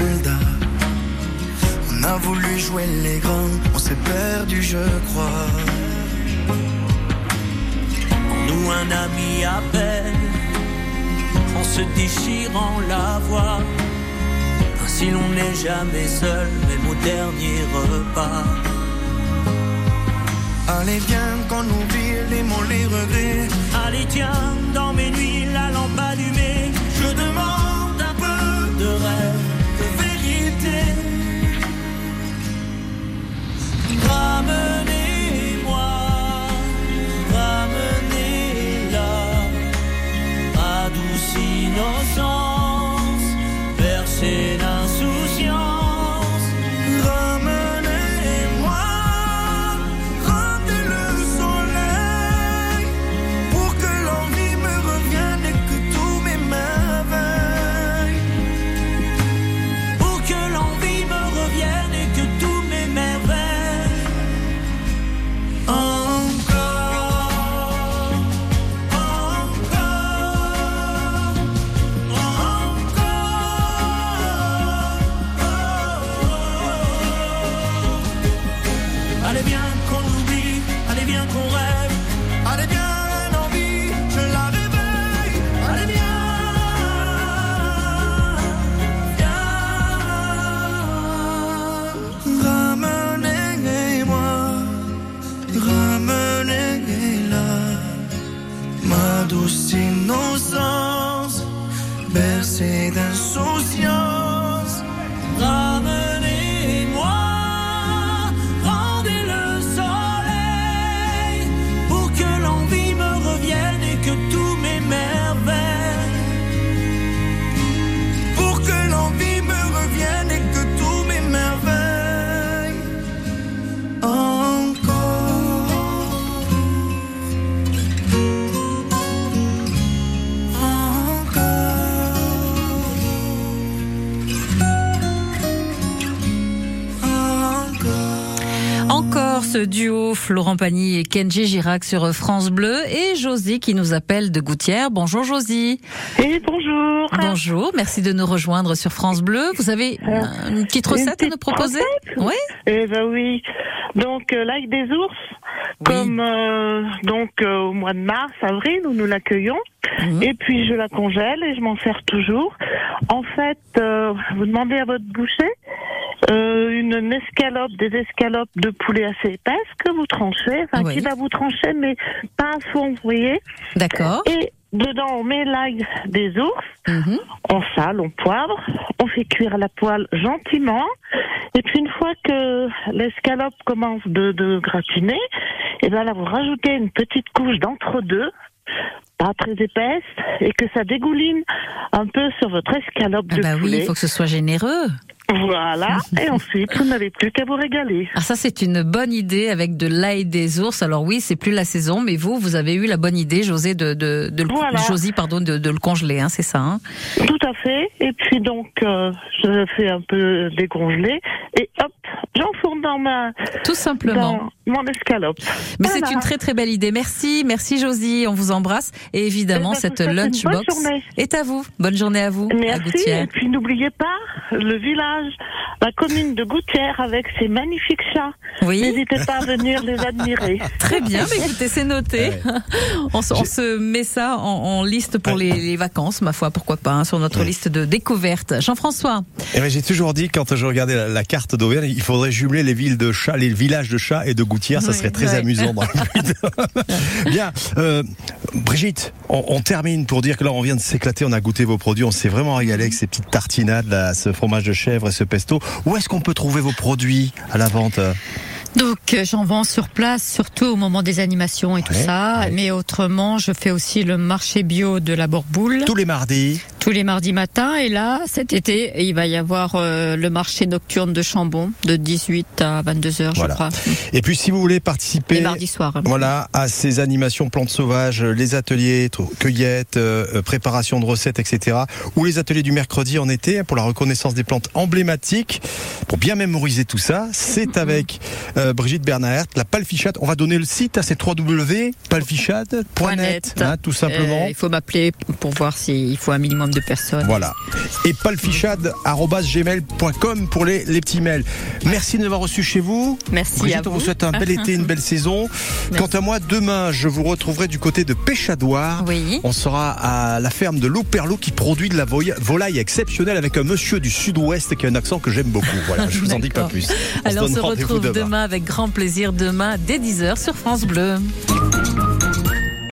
a voulu jouer les grands, on s'est perdu, je crois. En nous un ami appelle, en se déchirant la voix. Ainsi l'on n'est jamais seul, même au dernier repas. Allez viens qu'on oublie les mots, les regrets. Allez tiens, dans mes nuits, la lampe allumée, je demande un peu de rêve, Ramenez-moi, ce duo Florent Pagny et Kenji Girac sur France Bleu et Josie qui nous appelle de Gouttière. Bonjour Josie. Et bonjour. Bonjour, merci de nous rejoindre sur France Bleu. Vous avez euh, une petite recette à nous proposer Oui. Eh ben oui. Donc euh, l'ail des ours, comme euh, donc euh, au mois de mars, avril, où nous l'accueillons. Et puis je la congèle et je m'en sers toujours. En fait, vous demandez à votre boucher euh, une escalope, des escalopes de poulet assez épaisses que vous tranchez, enfin Oui. qui va vous trancher, mais pas à fond, vous voyez. D'accord. Et dedans, on met l'ail des ours, Mhm. on sale, on poivre, on fait cuire à la poêle gentiment. Et puis une fois que l'escalope commence de, de gratiner, et ben là vous rajoutez une petite couche d'entre-deux, pas très épaisse, et que ça dégouline un peu sur votre escalope Ah de bah oui, il faut que ce soit généreux. Voilà. Et ensuite, vous n'avez plus qu'à vous régaler. Ah ça c'est une bonne idée avec de l'ail des ours. Alors oui, c'est plus la saison, mais vous, vous avez eu la bonne idée, José, de, de, de Voilà. Josie, pardon, de, de le congeler, hein, c'est ça. Hein? Tout à fait. Et puis donc, euh, je fais un peu décongeler et hop, j'enfourne dans ma Tout simplement. mon escalope. Mais Voilà. c'est une très très belle idée. Merci, merci Josie, on vous embrasse. Et évidemment, Eh ben, cette lunchbox est à vous. Bonne journée à vous, à Merci. Gouttière. Et puis n'oubliez pas le village, la commune de Gouttière avec ses magnifiques chats. Oui. N'hésitez pas à venir les admirer. [laughs] Très bien, mais écoutez, c'est noté. [laughs] On, se, on se met ça en, en liste pour les, les vacances, ma foi, pourquoi pas, hein, sur notre liste de découvertes. Jean-François, Et ben, j'ai toujours dit, quand je regardais la, la carte d'Auvergne, il faudrait jumeler les villes de chats, les villages de chats et de gouttières. Ça Oui, serait très ouais. amusant dans le. [laughs] Bien. Euh, Brigitte, on, on termine pour dire que là, on vient de s'éclater. On a goûté vos produits. On s'est vraiment régalé avec ces petites tartinades, là, ce fromage de chèvre et ce pesto. Où est-ce qu'on peut trouver vos produits à la vente? Donc euh, j'en vends sur place, surtout au moment des animations et tout Ouais, ça. Mais autrement, je fais aussi le marché bio de la Borboule. Tous les mardis. Tous les mardis matins. Et là, cet été, il va y avoir euh, le marché nocturne de Chambon de 18 à 22 heures, Voilà. je crois. Et puis, si vous voulez participer. Les mardis soirs. Voilà, à ces animations plantes sauvages, les ateliers cueillettes, euh, euh, préparation de recettes, etc. Ou les ateliers du mercredi en été pour la reconnaissance des plantes emblématiques. Pour bien mémoriser tout ça, c'est avec euh, Brigitte Bernard, la Palfichade. On va donner le site, c'est www.palfichade.net, hein, tout simplement. Euh, il faut m'appeler pour voir s'il faut un minimum de personnes. Voilà. Et palfichade.gmail.com pour les, les petits mails. Merci de nous avoir reçus chez vous. Merci Brigitte, à on vous vous. souhaite un bel été, une belle [laughs] saison. Quant à moi, demain, je vous retrouverai du côté de Péchadoire. On sera à la ferme de Louperlou qui produit de la volaille exceptionnelle avec un monsieur du sud-ouest qui a un accent que j'aime beaucoup. Voilà, je vous en dis pas plus. On alors on se retrouve demain avec grand plaisir demain dès 10h sur France Bleu.